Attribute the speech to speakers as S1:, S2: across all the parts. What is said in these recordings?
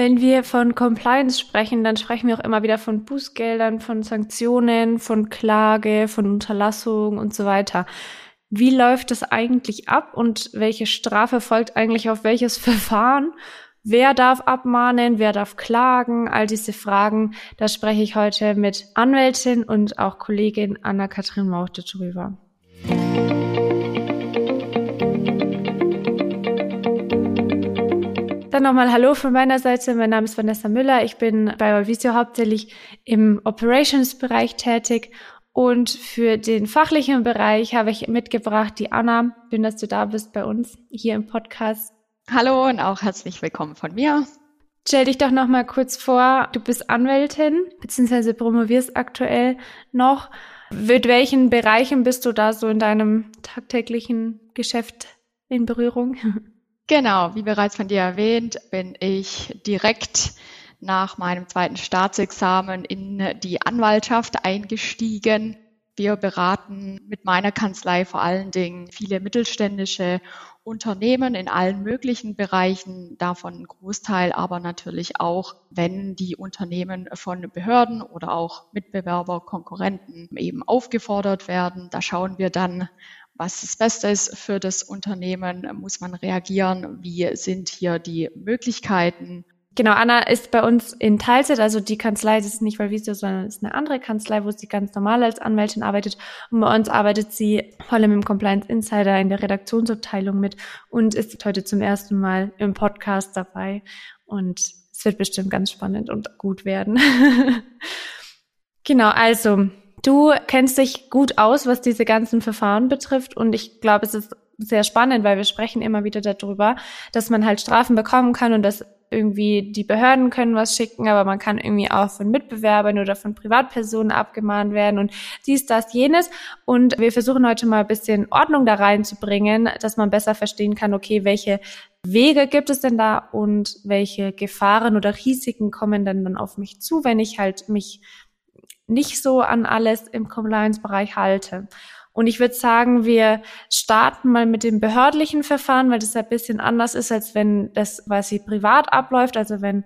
S1: Wenn wir von Compliance sprechen, dann sprechen wir auch immer wieder von Bußgeldern, von Sanktionen, von Klage, von Unterlassung und so weiter. Wie läuft das eigentlich ab und welche Strafe folgt eigentlich auf welches Verfahren? Wer darf abmahnen? Wer darf klagen? All diese Fragen, da spreche ich heute mit Anwältin und auch Kollegin Anna-Kathrin Mauchte drüber. Dann nochmal Hallo von meiner Seite. Mein Name ist Vanessa Müller. Ich bin bei Valvisio hauptsächlich im Operations-Bereich tätig und für den fachlichen Bereich habe ich mitgebracht die Anna. Schön, dass du da bist bei uns hier im Podcast.
S2: Hallo und auch herzlich willkommen von mir.
S1: Stell dich doch noch mal kurz vor. Du bist Anwältin beziehungsweise promovierst aktuell noch. Mit welchen Bereichen bist du da so in deinem tagtäglichen Geschäft in Berührung?
S2: Genau, wie bereits von dir erwähnt, bin ich direkt nach meinem zweiten Staatsexamen in die Anwaltschaft eingestiegen. Wir beraten mit meiner Kanzlei vor allen Dingen viele mittelständische Unternehmen in allen möglichen Bereichen, davon ein Großteil aber natürlich auch, wenn die Unternehmen von Behörden oder auch Mitbewerber, Konkurrenten eben aufgefordert werden. Da schauen wir dann, was das Beste ist für das Unternehmen, muss man reagieren, wie sind hier die Möglichkeiten
S1: Genau, Anna ist bei uns in Teilzeit, also die Kanzlei, das ist nicht Valvisio, sondern ist eine andere Kanzlei, wo sie ganz normal als Anwältin arbeitet. Und bei uns arbeitet sie vor allem im Compliance Insider in der Redaktionsabteilung mit und ist heute zum ersten Mal im Podcast dabei. Und es wird bestimmt ganz spannend und gut werden. genau, also du kennst dich gut aus, was diese ganzen Verfahren betrifft. Und ich glaube, es ist sehr spannend, weil wir sprechen immer wieder darüber, dass man halt Strafen bekommen kann und dass irgendwie die Behörden können was schicken, aber man kann irgendwie auch von Mitbewerbern oder von Privatpersonen abgemahnt werden und dies, das, jenes. Und wir versuchen heute mal ein bisschen Ordnung da reinzubringen, dass man besser verstehen kann, okay, welche Wege gibt es denn da und welche Gefahren oder Risiken kommen denn dann auf mich zu, wenn ich halt mich nicht so an alles im Compliance-Bereich halte. Und ich würde sagen, wir starten mal mit dem behördlichen Verfahren, weil das ein bisschen anders ist, als wenn das quasi privat abläuft. Also wenn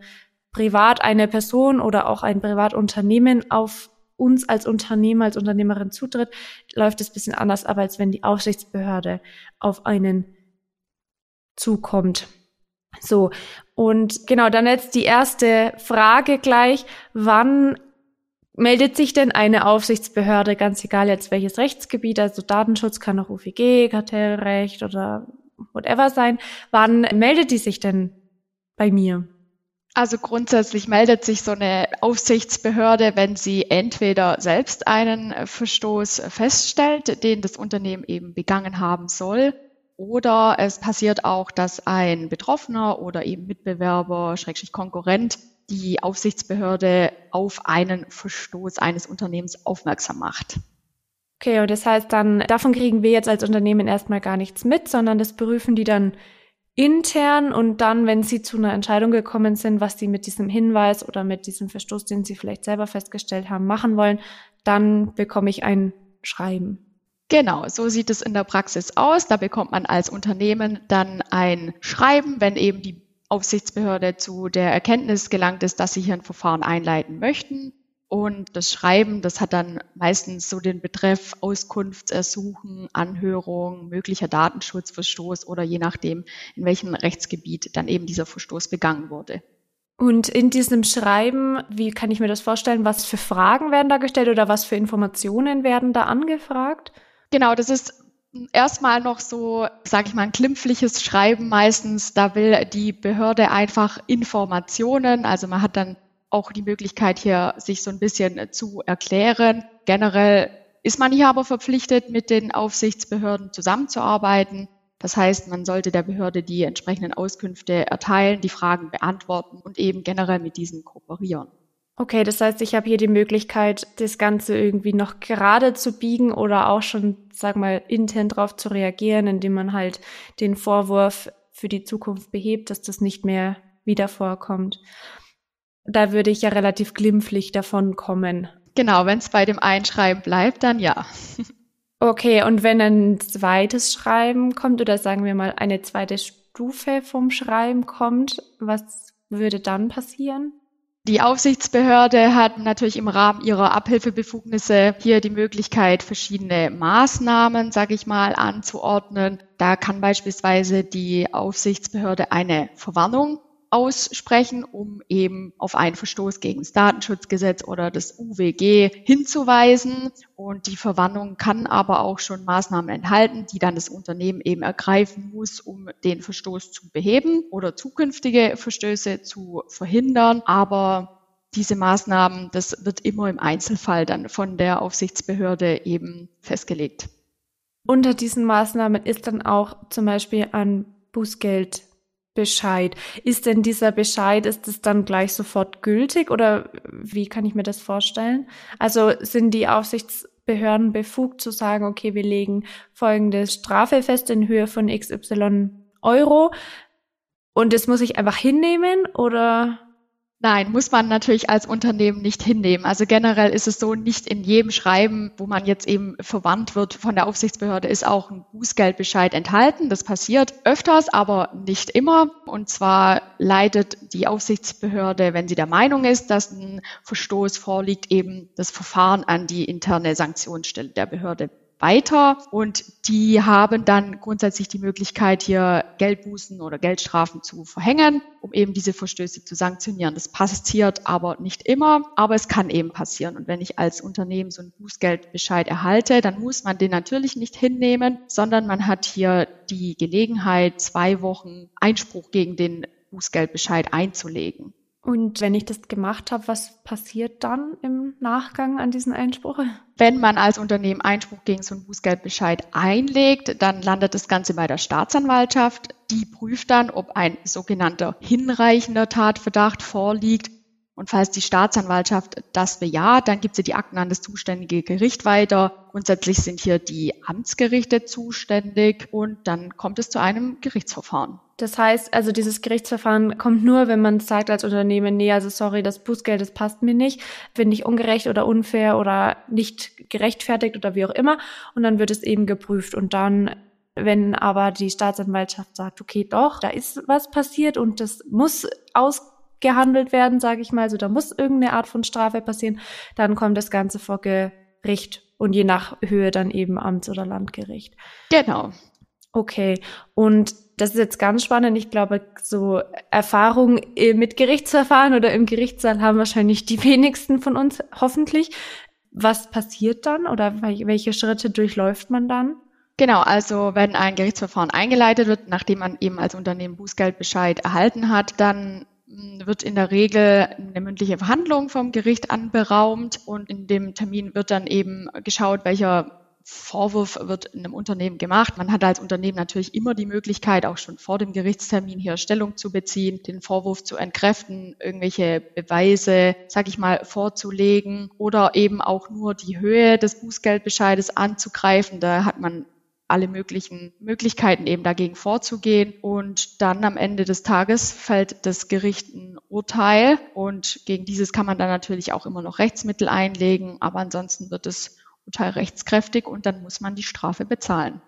S1: privat eine Person oder auch ein Privatunternehmen auf uns als Unternehmer, als Unternehmerin zutritt, läuft es bisschen anders ab, als wenn die Aufsichtsbehörde auf einen zukommt. So, und genau, dann jetzt die erste Frage gleich. Wann meldet sich denn eine Aufsichtsbehörde, ganz egal jetzt welches Rechtsgebiet, also Datenschutz kann auch UVG, Kartellrecht oder whatever sein, wann meldet die sich denn bei mir?
S2: Also grundsätzlich meldet sich so eine Aufsichtsbehörde, wenn sie entweder selbst einen Verstoß feststellt, den das Unternehmen eben begangen haben soll, oder es passiert auch, dass ein Betroffener oder eben Mitbewerber, Schrägstrich Konkurrent die Aufsichtsbehörde auf einen Verstoß eines Unternehmens aufmerksam macht.
S1: Okay, und das heißt dann, davon kriegen wir jetzt als Unternehmen erstmal gar nichts mit, sondern das prüfen die dann intern und dann, wenn sie zu einer Entscheidung gekommen sind, was sie mit diesem Hinweis oder mit diesem Verstoß, den sie vielleicht selber festgestellt haben, machen wollen, dann bekomme ich ein Schreiben.
S2: Genau, so sieht es in der Praxis aus. Da bekommt man als Unternehmen dann ein Schreiben, wenn eben die Aufsichtsbehörde zu der Erkenntnis gelangt ist, dass sie hier ein Verfahren einleiten möchten. Und das Schreiben, das hat dann meistens so den Betreff Auskunftsersuchen, Anhörung, möglicher Datenschutzverstoß oder je nachdem, in welchem Rechtsgebiet dann eben dieser Verstoß begangen wurde.
S1: Und in diesem Schreiben, wie kann ich mir das vorstellen, was für Fragen werden da gestellt oder was für Informationen werden da angefragt?
S2: Genau, das ist erstmal noch so, sage ich mal, ein klimpfliches Schreiben meistens. Da will die Behörde einfach Informationen. Also man hat dann auch die Möglichkeit hier, sich so ein bisschen zu erklären. Generell ist man hier aber verpflichtet, mit den Aufsichtsbehörden zusammenzuarbeiten. Das heißt, man sollte der Behörde die entsprechenden Auskünfte erteilen, die Fragen beantworten und eben generell mit diesen kooperieren.
S1: Okay, das heißt, ich habe hier die Möglichkeit, das Ganze irgendwie noch gerade zu biegen oder auch schon, sag mal, intern drauf zu reagieren, indem man halt den Vorwurf für die Zukunft behebt, dass das nicht mehr wieder vorkommt. Da würde ich ja relativ glimpflich davon kommen.
S2: Genau, wenn es bei dem Einschreiben bleibt, dann ja.
S1: Okay, und wenn ein zweites Schreiben kommt oder sagen wir mal eine zweite Stufe vom Schreiben kommt, was würde dann passieren?
S2: Die Aufsichtsbehörde hat natürlich im Rahmen ihrer Abhilfebefugnisse hier die Möglichkeit, verschiedene Maßnahmen, sage ich mal, anzuordnen. Da kann beispielsweise die Aufsichtsbehörde eine Verwarnung aussprechen, um eben auf einen Verstoß gegen das Datenschutzgesetz oder das UWG hinzuweisen. Und die Verwarnung kann aber auch schon Maßnahmen enthalten, die dann das Unternehmen eben ergreifen muss, um den Verstoß zu beheben oder zukünftige Verstöße zu verhindern. Aber diese Maßnahmen, das wird immer im Einzelfall dann von der Aufsichtsbehörde eben festgelegt.
S1: Unter diesen Maßnahmen ist dann auch zum Beispiel ein Bußgeld Bescheid. Ist denn dieser Bescheid, ist es dann gleich sofort gültig oder wie kann ich mir das vorstellen? Also sind die Aufsichtsbehörden befugt zu sagen, okay, wir legen folgende Strafe fest in Höhe von XY Euro und das muss ich einfach hinnehmen oder?
S2: Nein, muss man natürlich als Unternehmen nicht hinnehmen. Also generell ist es so, nicht in jedem Schreiben, wo man jetzt eben verwandt wird von der Aufsichtsbehörde, ist auch ein Bußgeldbescheid enthalten. Das passiert öfters, aber nicht immer. Und zwar leitet die Aufsichtsbehörde, wenn sie der Meinung ist, dass ein Verstoß vorliegt, eben das Verfahren an die interne Sanktionsstelle der Behörde weiter und die haben dann grundsätzlich die Möglichkeit, hier Geldbußen oder Geldstrafen zu verhängen, um eben diese Verstöße zu sanktionieren. Das passiert aber nicht immer, aber es kann eben passieren. Und wenn ich als Unternehmen so einen Bußgeldbescheid erhalte, dann muss man den natürlich nicht hinnehmen, sondern man hat hier die Gelegenheit, zwei Wochen Einspruch gegen den Bußgeldbescheid einzulegen.
S1: Und wenn ich das gemacht habe, was passiert dann im Nachgang an diesen Einspruch?
S2: Wenn man als Unternehmen Einspruch gegen so einen Bußgeldbescheid einlegt, dann landet das Ganze bei der Staatsanwaltschaft. Die prüft dann, ob ein sogenannter hinreichender Tatverdacht vorliegt. Und falls die Staatsanwaltschaft das bejaht, dann gibt sie die Akten an das zuständige Gericht weiter. Grundsätzlich sind hier die Amtsgerichte zuständig und dann kommt es zu einem Gerichtsverfahren.
S1: Das heißt, also dieses Gerichtsverfahren kommt nur, wenn man sagt als Unternehmen, nee, also sorry, das Bußgeld, das passt mir nicht, finde ich ungerecht oder unfair oder nicht gerechtfertigt oder wie auch immer. Und dann wird es eben geprüft und dann wenn aber die Staatsanwaltschaft sagt, okay, doch, da ist was passiert und das muss aus gehandelt werden, sage ich mal, also da muss irgendeine Art von Strafe passieren, dann kommt das Ganze vor Gericht und je nach Höhe dann eben Amts- oder Landgericht.
S2: Genau.
S1: Okay, und das ist jetzt ganz spannend. Ich glaube, so Erfahrungen mit Gerichtsverfahren oder im Gerichtssaal haben wahrscheinlich die wenigsten von uns, hoffentlich. Was passiert dann oder welche Schritte durchläuft man dann?
S2: Genau, also wenn ein Gerichtsverfahren eingeleitet wird, nachdem man eben als Unternehmen Bußgeldbescheid erhalten hat, dann wird in der Regel eine mündliche Verhandlung vom Gericht anberaumt und in dem Termin wird dann eben geschaut, welcher Vorwurf wird einem Unternehmen gemacht. Man hat als Unternehmen natürlich immer die Möglichkeit, auch schon vor dem Gerichtstermin hier Stellung zu beziehen, den Vorwurf zu entkräften, irgendwelche Beweise, sag ich mal, vorzulegen oder eben auch nur die Höhe des Bußgeldbescheides anzugreifen. Da hat man alle möglichen Möglichkeiten eben dagegen vorzugehen. Und dann am Ende des Tages fällt das Gericht ein Urteil und gegen dieses kann man dann natürlich auch immer noch Rechtsmittel einlegen, aber ansonsten wird das Urteil rechtskräftig und dann muss man die Strafe bezahlen.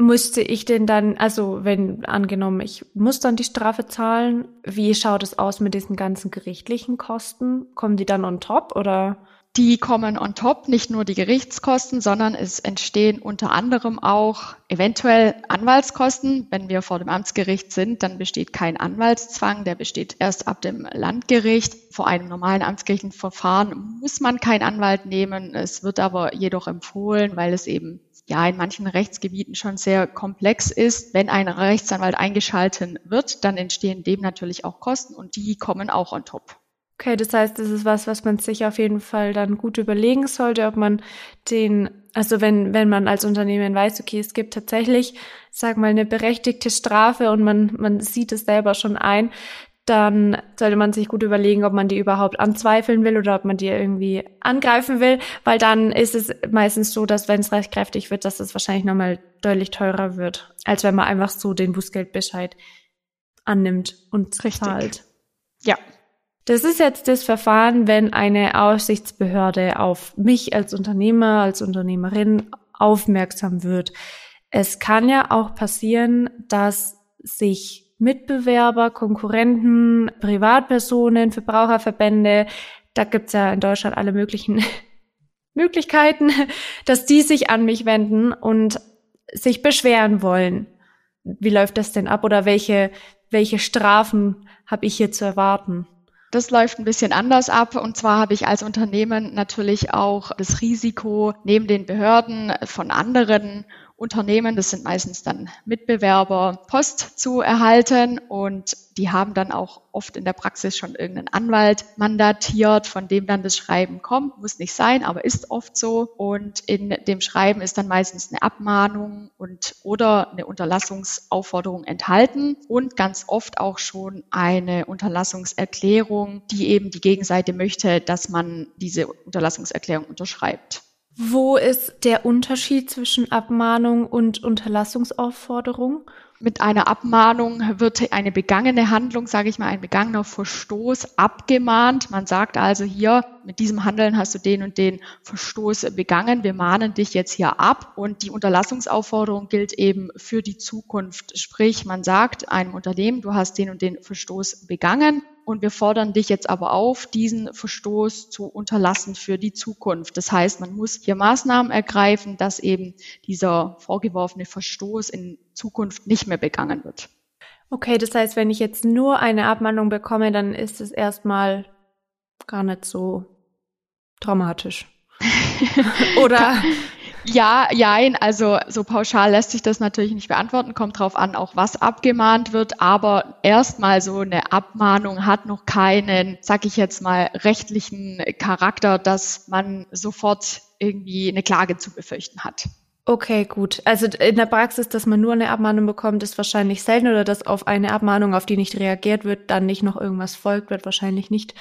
S1: Müsste ich denn dann, also wenn angenommen, ich muss dann die Strafe zahlen, wie schaut es aus mit diesen ganzen gerichtlichen Kosten? Kommen die dann on top oder?
S2: Die kommen on top, nicht nur die Gerichtskosten, sondern es entstehen unter anderem auch eventuell Anwaltskosten. Wenn wir vor dem Amtsgericht sind, dann besteht kein Anwaltszwang, der besteht erst ab dem Landgericht. Vor einem normalen amtsgerichtlichen Verfahren muss man keinen Anwalt nehmen. Es wird aber jedoch empfohlen, weil es eben ja in manchen Rechtsgebieten schon sehr komplex ist. Wenn ein Rechtsanwalt eingeschalten wird, dann entstehen dem natürlich auch Kosten und die kommen auch on top.
S1: Okay, das heißt, das ist was, was man sich auf jeden Fall dann gut überlegen sollte, ob man den, also wenn, wenn man als Unternehmen weiß, okay, es gibt tatsächlich, sag mal, eine berechtigte Strafe und man, man sieht es selber schon ein, dann sollte man sich gut überlegen, ob man die überhaupt anzweifeln will oder ob man die irgendwie angreifen will, weil dann ist es meistens so, dass wenn es rechtskräftig wird, dass es wahrscheinlich nochmal deutlich teurer wird, als wenn man einfach so den Bußgeldbescheid annimmt und Richtig. zahlt.
S2: Ja,
S1: das ist jetzt das Verfahren, wenn eine Aufsichtsbehörde auf mich als Unternehmer, als Unternehmerin aufmerksam wird. Es kann ja auch passieren, dass sich Mitbewerber, Konkurrenten, Privatpersonen, Verbraucherverbände, da gibt's ja in Deutschland alle möglichen Möglichkeiten, dass die sich an mich wenden und sich beschweren wollen. Wie läuft das denn ab oder welche, welche Strafen habe ich hier zu erwarten?
S2: Das läuft ein bisschen anders ab. Und zwar habe ich als Unternehmen natürlich auch das Risiko, neben den Behörden von anderen Unternehmen, das sind meistens dann Mitbewerber, Post zu erhalten und die haben dann auch oft in der Praxis schon irgendeinen Anwalt mandatiert, von dem dann das Schreiben kommt. Muss nicht sein, aber ist oft so. Und in dem Schreiben ist dann meistens eine Abmahnung und oder eine Unterlassungsaufforderung enthalten und ganz oft auch schon eine Unterlassungserklärung, die eben die Gegenseite möchte, dass man diese Unterlassungserklärung unterschreibt.
S1: Wo ist der Unterschied zwischen Abmahnung und Unterlassungsaufforderung?
S2: Mit einer Abmahnung wird eine begangene Handlung, sage ich mal, ein begangener Verstoß abgemahnt. Man sagt also hier, mit diesem Handeln hast du den und den Verstoß begangen. Wir mahnen dich jetzt hier ab. Und die Unterlassungsaufforderung gilt eben für die Zukunft. Sprich, man sagt einem Unternehmen, du hast den und den Verstoß begangen. Und wir fordern dich jetzt aber auf, diesen Verstoß zu unterlassen für die Zukunft. Das heißt, man muss hier Maßnahmen ergreifen, dass eben dieser vorgeworfene Verstoß in Zukunft nicht mehr begangen wird.
S1: Okay, das heißt, wenn ich jetzt nur eine Abmahnung bekomme, dann ist es erstmal gar nicht so dramatisch.
S2: Oder ja, jein, also so pauschal lässt sich das natürlich nicht beantworten, kommt drauf an, auch was abgemahnt wird, aber erstmal so eine Abmahnung hat noch keinen, sag ich jetzt mal, rechtlichen Charakter, dass man sofort irgendwie eine Klage zu befürchten hat.
S1: Okay, gut. Also in der Praxis, dass man nur eine Abmahnung bekommt, ist wahrscheinlich selten oder dass auf eine Abmahnung, auf die nicht reagiert wird, dann nicht noch irgendwas folgt, wird wahrscheinlich nicht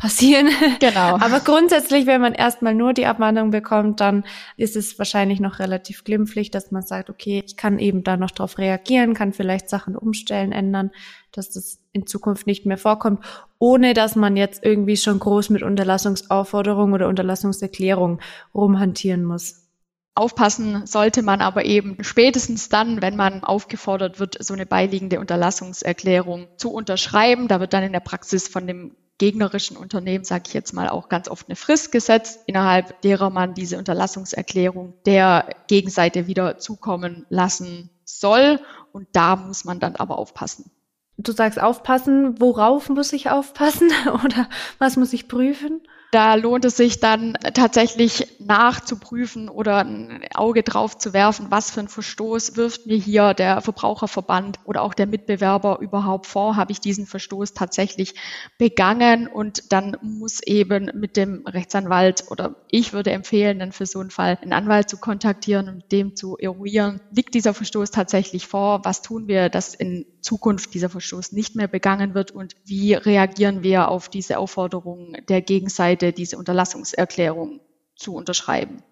S1: passieren. Genau. Aber grundsätzlich, wenn man erstmal nur die Abmahnung bekommt, dann ist es wahrscheinlich noch relativ glimpflich, dass man sagt, okay, ich kann eben da noch drauf reagieren, kann vielleicht Sachen umstellen, ändern, dass das in Zukunft nicht mehr vorkommt, ohne dass man jetzt irgendwie schon groß mit Unterlassungsaufforderung oder Unterlassungserklärung rumhantieren muss.
S2: Aufpassen sollte man aber eben spätestens dann, wenn man aufgefordert wird, so eine beiliegende Unterlassungserklärung zu unterschreiben. Da wird dann in der Praxis von dem gegnerischen Unternehmen, sage ich jetzt mal, auch ganz oft eine Frist gesetzt, innerhalb derer man diese Unterlassungserklärung der Gegenseite wieder zukommen lassen soll. Und da muss man dann aber aufpassen.
S1: Du sagst aufpassen, worauf muss ich aufpassen oder was muss ich prüfen?
S2: Da lohnt es sich dann tatsächlich nachzuprüfen oder ein Auge drauf zu werfen, was für ein Verstoß wirft mir hier der Verbraucherverband oder auch der Mitbewerber überhaupt vor. Habe ich diesen Verstoß tatsächlich begangen? Und dann muss eben mit dem Rechtsanwalt oder ich würde empfehlen, dann für so einen Fall einen Anwalt zu kontaktieren und dem zu eruieren, liegt dieser Verstoß tatsächlich vor? Was tun wir, dass in Zukunft dieser Verstoß nicht mehr begangen wird? Und wie reagieren wir auf diese Aufforderungen der Gegenseite? Seite diese Unterlassungserklärung zu unterschreiben.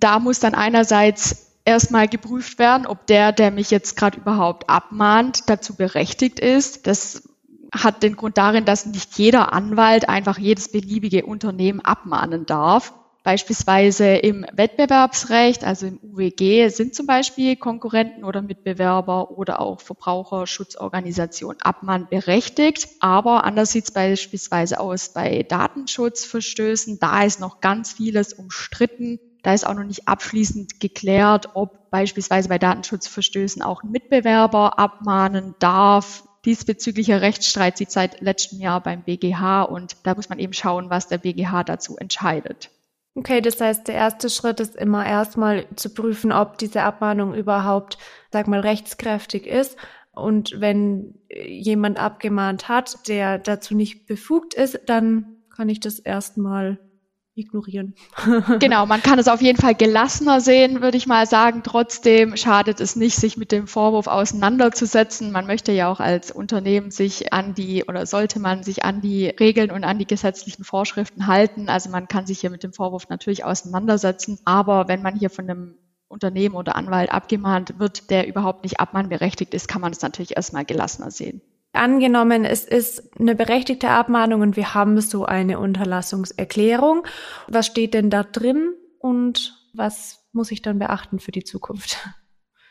S2: Da muss dann einerseits erstmal geprüft werden, ob der, der mich jetzt gerade überhaupt abmahnt, dazu berechtigt ist. Das hat den Grund darin, dass nicht jeder Anwalt einfach jedes beliebige Unternehmen abmahnen darf. Beispielsweise im Wettbewerbsrecht, also im UWG, sind zum Beispiel Konkurrenten oder Mitbewerber oder auch Verbraucherschutzorganisationen abmahnberechtigt. Aber anders sieht es beispielsweise aus bei Datenschutzverstößen. Da ist noch ganz vieles umstritten. Da ist auch noch nicht abschließend geklärt, ob beispielsweise bei Datenschutzverstößen auch ein Mitbewerber abmahnen darf. Diesbezüglicher Rechtsstreit sieht seit letztem Jahr beim BGH und da muss man eben schauen, was der BGH dazu entscheidet.
S1: Okay, das heißt, der erste Schritt ist immer erstmal zu prüfen, ob diese Abmahnung überhaupt, sag mal, rechtskräftig ist. Und wenn jemand abgemahnt hat, der dazu nicht befugt ist, dann kann ich das erstmal ignorieren.
S2: genau, man kann es auf jeden Fall gelassener sehen, würde ich mal sagen. Trotzdem schadet es nicht, sich mit dem Vorwurf auseinanderzusetzen. Man möchte ja auch als Unternehmen sich an die oder sollte man sich an die Regeln und an die gesetzlichen Vorschriften halten. Also man kann sich hier mit dem Vorwurf natürlich auseinandersetzen. Aber wenn man hier von einem Unternehmen oder Anwalt abgemahnt wird, der überhaupt nicht abmahnberechtigt ist, kann man es natürlich erstmal gelassener sehen.
S1: Angenommen, es ist eine berechtigte Abmahnung und wir haben so eine Unterlassungserklärung. Was steht denn da drin und was muss ich dann beachten für die Zukunft?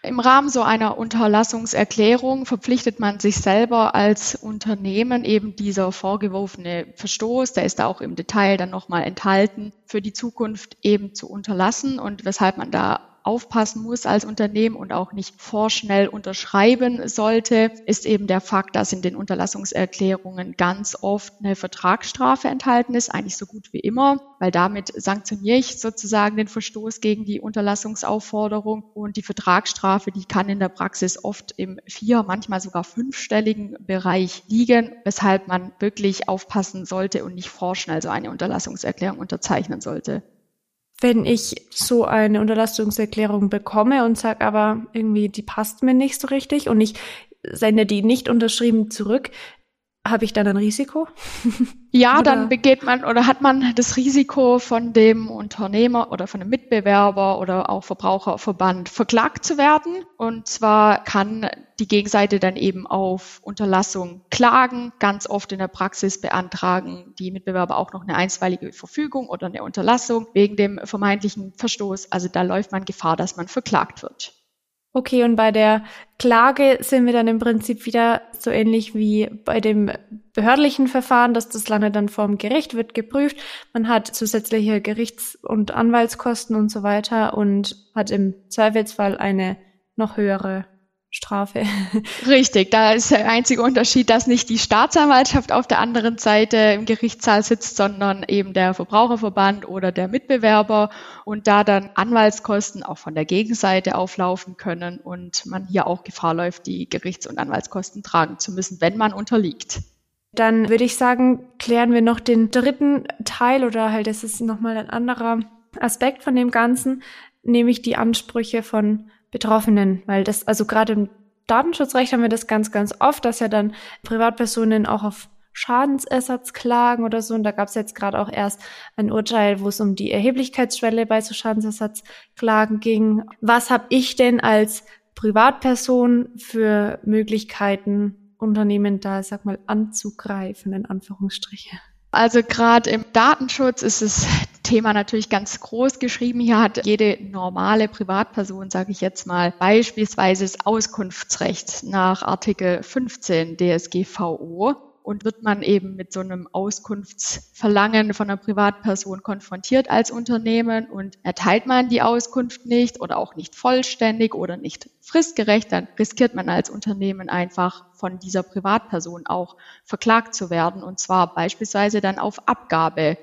S2: Im Rahmen so einer Unterlassungserklärung verpflichtet man sich selber als Unternehmen eben dieser vorgeworfene Verstoß, der ist da auch im Detail dann nochmal enthalten, für die Zukunft eben zu unterlassen und weshalb man da aufpassen muss als Unternehmen und auch nicht vorschnell unterschreiben sollte, ist eben der Fakt, dass in den Unterlassungserklärungen ganz oft eine Vertragsstrafe enthalten ist, eigentlich so gut wie immer, weil damit sanktioniere ich sozusagen den Verstoß gegen die Unterlassungsaufforderung. Und die Vertragsstrafe, die kann in der Praxis oft im vier, manchmal sogar fünfstelligen Bereich liegen, weshalb man wirklich aufpassen sollte und nicht vorschnell so eine Unterlassungserklärung unterzeichnen sollte
S1: wenn ich so eine Unterlassungserklärung bekomme und sage aber irgendwie, die passt mir nicht so richtig und ich sende die nicht unterschrieben zurück, habe ich dann ein Risiko?
S2: Ja, dann begeht man oder hat man das Risiko von dem Unternehmer oder von dem Mitbewerber oder auch Verbraucherverband verklagt zu werden. Und zwar kann die Gegenseite dann eben auf Unterlassung klagen, ganz oft in der Praxis beantragen die Mitbewerber auch noch eine einstweilige Verfügung oder eine Unterlassung wegen dem vermeintlichen Verstoß. Also da läuft man Gefahr, dass man verklagt wird.
S1: Okay, und bei der Klage sind wir dann im Prinzip wieder so ähnlich wie bei dem behördlichen Verfahren, dass das landet dann vorm Gericht, wird geprüft. Man hat zusätzliche Gerichts- und Anwaltskosten und so weiter und hat im Zweifelsfall eine noch höhere Strafe.
S2: Richtig, da ist der einzige Unterschied, dass nicht die Staatsanwaltschaft auf der anderen Seite im Gerichtssaal sitzt, sondern eben der Verbraucherverband oder der Mitbewerber und da dann Anwaltskosten auch von der Gegenseite auflaufen können und man hier auch Gefahr läuft, die Gerichts- und Anwaltskosten tragen zu müssen, wenn man unterliegt.
S1: Dann würde ich sagen, klären wir noch den dritten Teil oder halt, das ist nochmal ein anderer Aspekt von dem Ganzen, nämlich die Ansprüche von Betroffenen, weil das, also gerade im Datenschutzrecht haben wir das ganz, ganz oft, dass ja dann Privatpersonen auch auf Schadensersatz klagen oder so. Und da gab es jetzt gerade auch erst ein Urteil, wo es um die Erheblichkeitsschwelle bei so Schadensersatzklagen ging. Was habe ich denn als Privatperson für Möglichkeiten, Unternehmen da, sag mal, anzugreifen, in Anführungsstriche?
S2: Also gerade im Datenschutz ist das Thema natürlich ganz groß geschrieben. Hier hat jede normale Privatperson, sage ich jetzt mal, beispielsweise das Auskunftsrecht nach Artikel 15 DSGVO und wird man eben mit so einem Auskunftsverlangen von einer Privatperson konfrontiert als Unternehmen und erteilt man die Auskunft nicht oder auch nicht vollständig oder nicht fristgerecht, dann riskiert man als Unternehmen einfach von dieser Privatperson auch verklagt zu werden und zwar beispielsweise dann auf Abgabe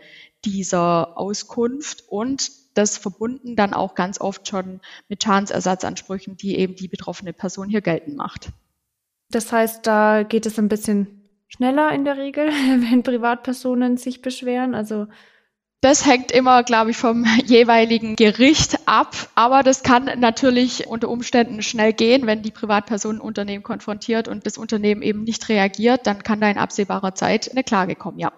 S2: dieser Auskunft und das verbunden dann auch ganz oft schon mit Schadensersatzansprüchen, die eben die betroffene Person hier geltend macht.
S1: Das heißt, da geht es ein bisschen schneller in der Regel, wenn Privatpersonen sich beschweren. Also
S2: das hängt immer, glaube ich, vom jeweiligen Gericht ab. Aber das kann natürlich unter Umständen schnell gehen, wenn die Privatperson ein Unternehmen konfrontiert und das Unternehmen eben nicht reagiert, dann kann da in absehbarer Zeit eine Klage kommen, ja.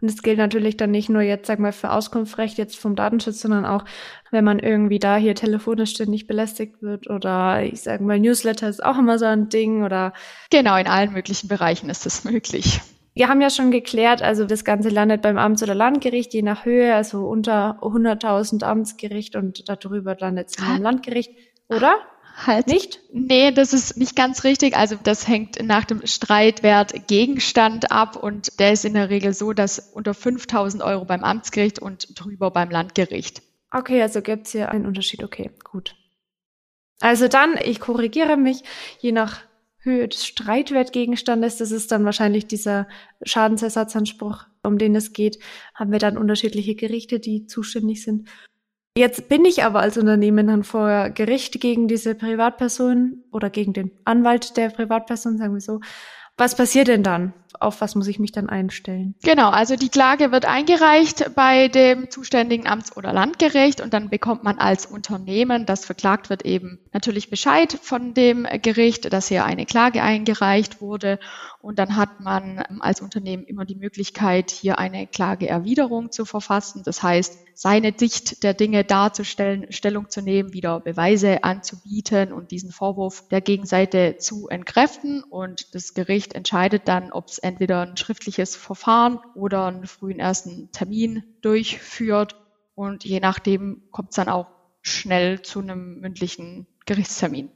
S1: Und das gilt natürlich dann nicht nur jetzt, sag mal, für Auskunftsrecht jetzt vom Datenschutz, sondern auch, wenn man irgendwie da hier telefonisch ständig belästigt wird oder ich sag mal, Newsletter ist auch immer so ein Ding oder.
S2: Genau, in allen möglichen Bereichen ist das möglich.
S1: Wir haben ja schon geklärt, also das Ganze landet beim Amts- oder Landgericht, je nach Höhe, also unter 100.000 Amtsgericht und darüber landet es beim Landgericht, oder?
S2: Halt nicht? Nee, das ist nicht ganz richtig. Also das hängt nach dem Streitwert Gegenstand ab und der ist in der Regel so, dass unter 5000 Euro beim Amtsgericht und drüber beim Landgericht.
S1: Okay, also gibt's hier einen Unterschied. Okay, gut. Also dann, ich korrigiere mich, je nach Höhe des Streitwertgegenstandes, das ist dann wahrscheinlich dieser Schadensersatzanspruch, um den es geht, haben wir dann unterschiedliche Gerichte, die zuständig sind. Jetzt bin ich aber als Unternehmen dann vor Gericht gegen diese Privatperson oder gegen den Anwalt der Privatperson, sagen wir so. Was passiert denn dann? Auf was muss ich mich dann einstellen?
S2: Genau, also die Klage wird eingereicht bei dem zuständigen Amts- oder Landgericht und dann bekommt man als Unternehmen, das verklagt wird, eben natürlich Bescheid von dem Gericht, dass hier eine Klage eingereicht wurde und dann hat man als Unternehmen immer die Möglichkeit, hier eine Klageerwiderung zu verfassen. Das heißt, seine Sicht der Dinge darzustellen, Stellung zu nehmen, wieder Beweise anzubieten und diesen Vorwurf der Gegenseite zu entkräften. Und das Gericht entscheidet dann, ob es entweder ein schriftliches Verfahren oder einen frühen ersten Termin durchführt. Und je nachdem kommt es dann auch schnell zu einem mündlichen Gerichtstermin.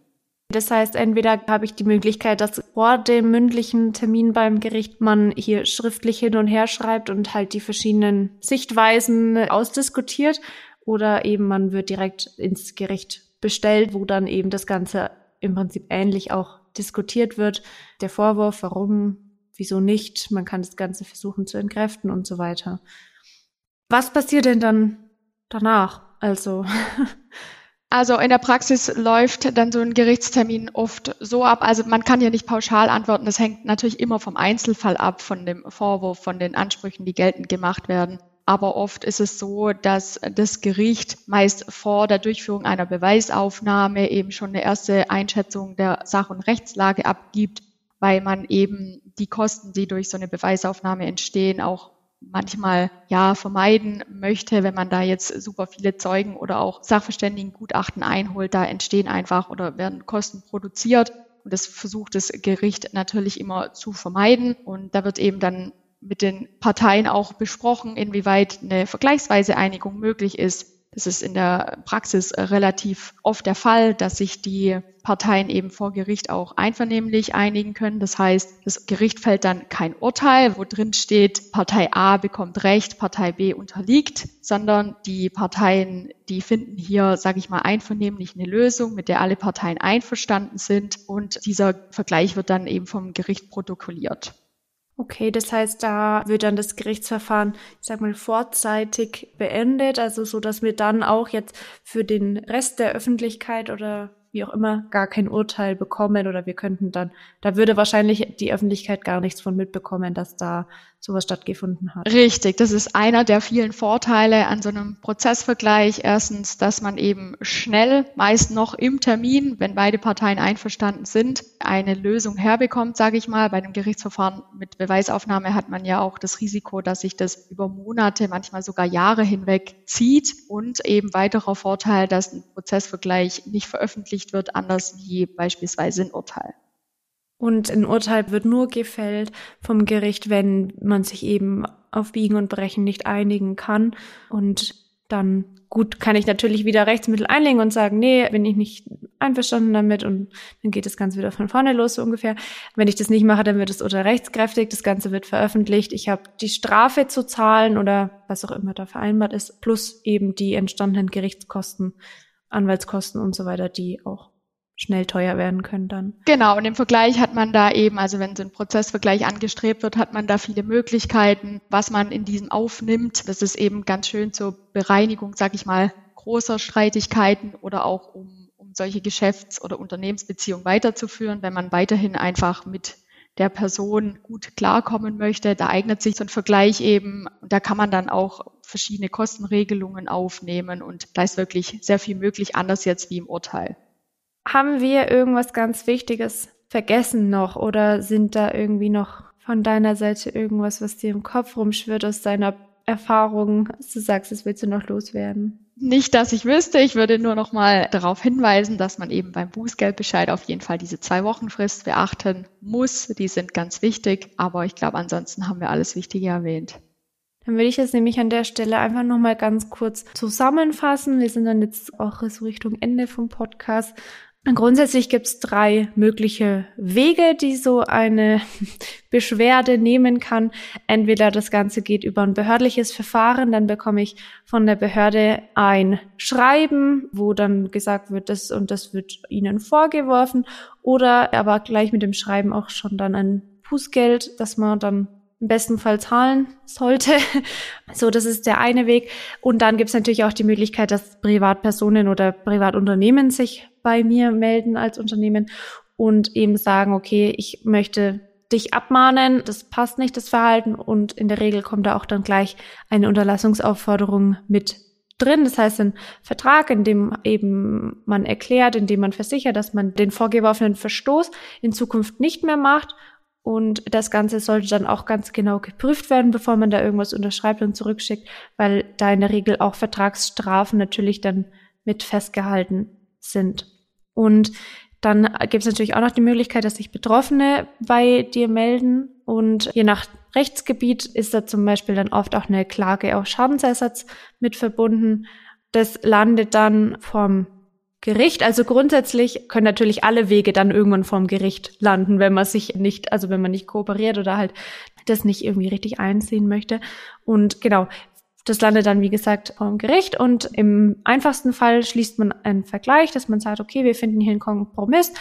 S1: Das heißt, entweder habe ich die Möglichkeit, dass vor dem mündlichen Termin beim Gericht man hier schriftlich hin und her schreibt und halt die verschiedenen Sichtweisen ausdiskutiert, oder eben man wird direkt ins Gericht bestellt, wo dann eben das Ganze im Prinzip ähnlich auch diskutiert wird. Der Vorwurf, warum, wieso nicht, man kann das Ganze versuchen zu entkräften und so weiter. Was passiert denn dann danach? Also
S2: Also in der Praxis läuft dann so ein Gerichtstermin oft so ab. Also man kann ja nicht pauschal antworten. Das hängt natürlich immer vom Einzelfall ab, von dem Vorwurf, von den Ansprüchen, die geltend gemacht werden. Aber oft ist es so, dass das Gericht meist vor der Durchführung einer Beweisaufnahme eben schon eine erste Einschätzung der Sach- und Rechtslage abgibt, weil man eben die Kosten, die durch so eine Beweisaufnahme entstehen, auch manchmal ja vermeiden möchte, wenn man da jetzt super viele Zeugen oder auch Sachverständigengutachten einholt, da entstehen einfach oder werden Kosten produziert. Und das versucht das Gericht natürlich immer zu vermeiden. Und da wird eben dann mit den Parteien auch besprochen, inwieweit eine vergleichsweise Einigung möglich ist. Das ist in der Praxis äh, relativ oft der Fall, dass sich die Parteien eben vor Gericht auch einvernehmlich einigen können. Das heißt, das Gericht fällt dann kein Urteil, wo drin steht, Partei A bekommt Recht, Partei B unterliegt, sondern die Parteien, die finden hier, sage ich mal, einvernehmlich eine Lösung, mit der alle Parteien einverstanden sind. Und dieser Vergleich wird dann eben vom Gericht protokolliert.
S1: Okay, das heißt, da wird dann das Gerichtsverfahren, ich sag mal, vorzeitig beendet, also so, dass wir dann auch jetzt für den Rest der Öffentlichkeit oder wie auch immer gar kein Urteil bekommen oder wir könnten dann, da würde wahrscheinlich die Öffentlichkeit gar nichts von mitbekommen, dass da sowas stattgefunden hat.
S2: Richtig, das ist einer der vielen Vorteile an so einem Prozessvergleich. Erstens, dass man eben schnell, meist noch im Termin, wenn beide Parteien einverstanden sind, eine Lösung herbekommt, sage ich mal. Bei einem Gerichtsverfahren mit Beweisaufnahme hat man ja auch das Risiko, dass sich das über Monate, manchmal sogar Jahre hinweg zieht und eben weiterer Vorteil, dass ein Prozessvergleich nicht veröffentlicht wird, anders wie beispielsweise ein Urteil.
S1: Und ein Urteil wird nur gefällt vom Gericht, wenn man sich eben auf Biegen und Brechen nicht einigen kann. Und dann gut kann ich natürlich wieder Rechtsmittel einlegen und sagen, nee, bin ich nicht einverstanden damit und dann geht das Ganze wieder von vorne los so ungefähr. Wenn ich das nicht mache, dann wird das Urteil rechtskräftig, das Ganze wird veröffentlicht. Ich habe die Strafe zu zahlen oder was auch immer da vereinbart ist, plus eben die entstandenen Gerichtskosten, Anwaltskosten und so weiter, die auch schnell teuer werden können dann.
S2: Genau, und im Vergleich hat man da eben, also wenn so ein Prozessvergleich angestrebt wird, hat man da viele Möglichkeiten, was man in diesem aufnimmt. Das ist eben ganz schön zur Bereinigung, sag ich mal, großer Streitigkeiten oder auch um, um solche Geschäfts- oder Unternehmensbeziehungen weiterzuführen, wenn man weiterhin einfach mit der Person gut klarkommen möchte. Da eignet sich so ein Vergleich eben. Und da kann man dann auch verschiedene Kostenregelungen aufnehmen und da ist wirklich sehr viel möglich, anders jetzt wie im Urteil.
S1: Haben wir irgendwas ganz Wichtiges vergessen noch oder sind da irgendwie noch von deiner Seite irgendwas, was dir im Kopf rumschwirrt aus deiner Erfahrung? Du sagst, es willst du noch loswerden.
S2: Nicht, dass ich wüsste. Ich würde nur noch mal darauf hinweisen, dass man eben beim Bußgeldbescheid auf jeden Fall diese zwei Wochen Frist beachten muss. Die sind ganz wichtig. Aber ich glaube, ansonsten haben wir alles Wichtige erwähnt.
S1: Dann würde ich es nämlich an der Stelle einfach noch mal ganz kurz zusammenfassen. Wir sind dann jetzt auch so Richtung Ende vom Podcast. Grundsätzlich gibt es drei mögliche Wege, die so eine Beschwerde nehmen kann. Entweder das Ganze geht über ein behördliches Verfahren, dann bekomme ich von der Behörde ein Schreiben, wo dann gesagt wird, das und das wird Ihnen vorgeworfen, oder aber gleich mit dem Schreiben auch schon dann ein Bußgeld, das man dann im besten Fall zahlen sollte. So, das ist der eine Weg. Und dann gibt es natürlich auch die Möglichkeit, dass Privatpersonen oder Privatunternehmen sich bei mir melden als Unternehmen und eben sagen, okay, ich möchte dich abmahnen, das passt nicht, das Verhalten. Und in der Regel kommt da auch dann gleich eine Unterlassungsaufforderung mit drin. Das heißt, ein Vertrag, in dem eben man erklärt, in dem man versichert, dass man den vorgeworfenen Verstoß in Zukunft nicht mehr macht und das Ganze sollte dann auch ganz genau geprüft werden, bevor man da irgendwas unterschreibt und zurückschickt, weil da in der Regel auch Vertragsstrafen natürlich dann mit festgehalten sind. Und dann gibt es natürlich auch noch die Möglichkeit, dass sich Betroffene bei dir melden. Und je nach Rechtsgebiet ist da zum Beispiel dann oft auch eine Klage auf Schadensersatz mit verbunden. Das landet dann vom Gericht. Also grundsätzlich können natürlich alle Wege dann irgendwann vorm Gericht landen, wenn man sich nicht, also wenn man nicht kooperiert oder halt das nicht irgendwie richtig einsehen möchte. Und genau, das landet dann, wie gesagt, vorm Gericht und im einfachsten Fall schließt man einen Vergleich, dass man sagt, okay, wir finden hier einen Kompromiss.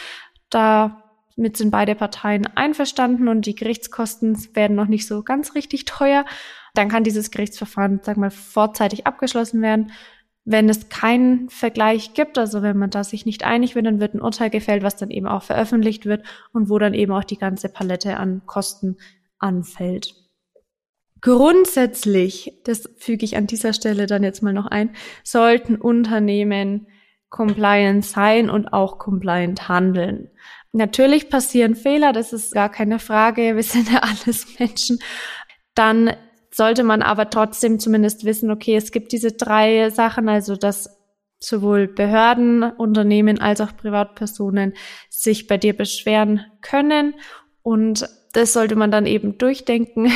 S1: Damit sind beide Parteien einverstanden und die Gerichtskosten werden noch nicht so ganz richtig teuer. Dann kann dieses Gerichtsverfahren, sag mal, vorzeitig abgeschlossen werden. Wenn es keinen Vergleich gibt, also wenn man da sich nicht einig wird, dann wird ein Urteil gefällt, was dann eben auch veröffentlicht wird und wo dann eben auch die ganze Palette an Kosten anfällt. Grundsätzlich, das füge ich an dieser Stelle dann jetzt mal noch ein, sollten Unternehmen compliant sein und auch compliant handeln. Natürlich passieren Fehler, das ist gar keine Frage, wir sind ja alles Menschen. Dann sollte man aber trotzdem zumindest wissen, okay, es gibt diese drei Sachen, also dass sowohl Behörden, Unternehmen als auch Privatpersonen sich bei dir beschweren können. Und das sollte man dann eben durchdenken,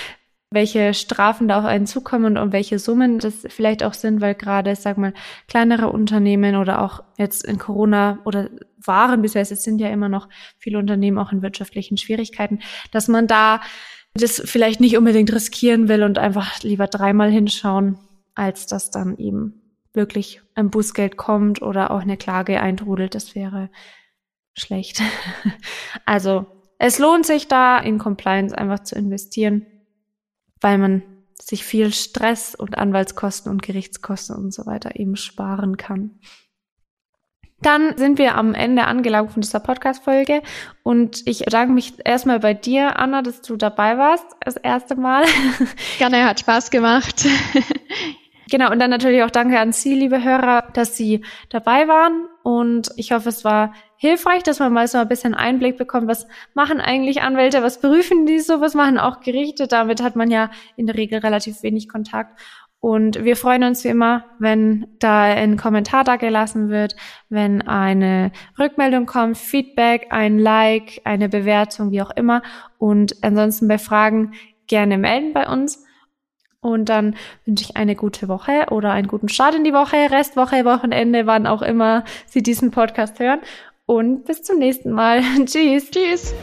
S1: welche Strafen da auf einen zukommen und um welche Summen das vielleicht auch sind, weil gerade, sag mal, kleinere Unternehmen oder auch jetzt in Corona oder waren bisher, es sind ja immer noch viele Unternehmen auch in wirtschaftlichen Schwierigkeiten, dass man da das vielleicht nicht unbedingt riskieren will und einfach lieber dreimal hinschauen, als dass dann eben wirklich ein Bußgeld kommt oder auch eine Klage eintrudelt. Das wäre schlecht. Also es lohnt sich da in Compliance einfach zu investieren, weil man sich viel Stress und Anwaltskosten und Gerichtskosten und so weiter eben sparen kann. Dann sind wir am Ende angelangt von dieser Podcast-Folge und ich bedanke mich erstmal bei dir, Anna, dass du dabei warst, das erste Mal.
S2: Gerne, hat Spaß gemacht.
S1: Genau, und dann natürlich auch danke an Sie, liebe Hörer, dass Sie dabei waren. Und ich hoffe, es war hilfreich, dass man mal so ein bisschen Einblick bekommt, was machen eigentlich Anwälte, was prüfen die so, was machen auch Gerichte. Damit hat man ja in der Regel relativ wenig Kontakt. Und wir freuen uns wie immer, wenn da ein Kommentar da gelassen wird, wenn eine Rückmeldung kommt, Feedback, ein Like, eine Bewertung, wie auch immer. Und ansonsten bei Fragen gerne melden bei uns. Und dann wünsche ich eine gute Woche oder einen guten Start in die Woche, Restwoche, Wochenende, wann auch immer Sie diesen Podcast hören. Und bis zum nächsten Mal. Tschüss. Tschüss.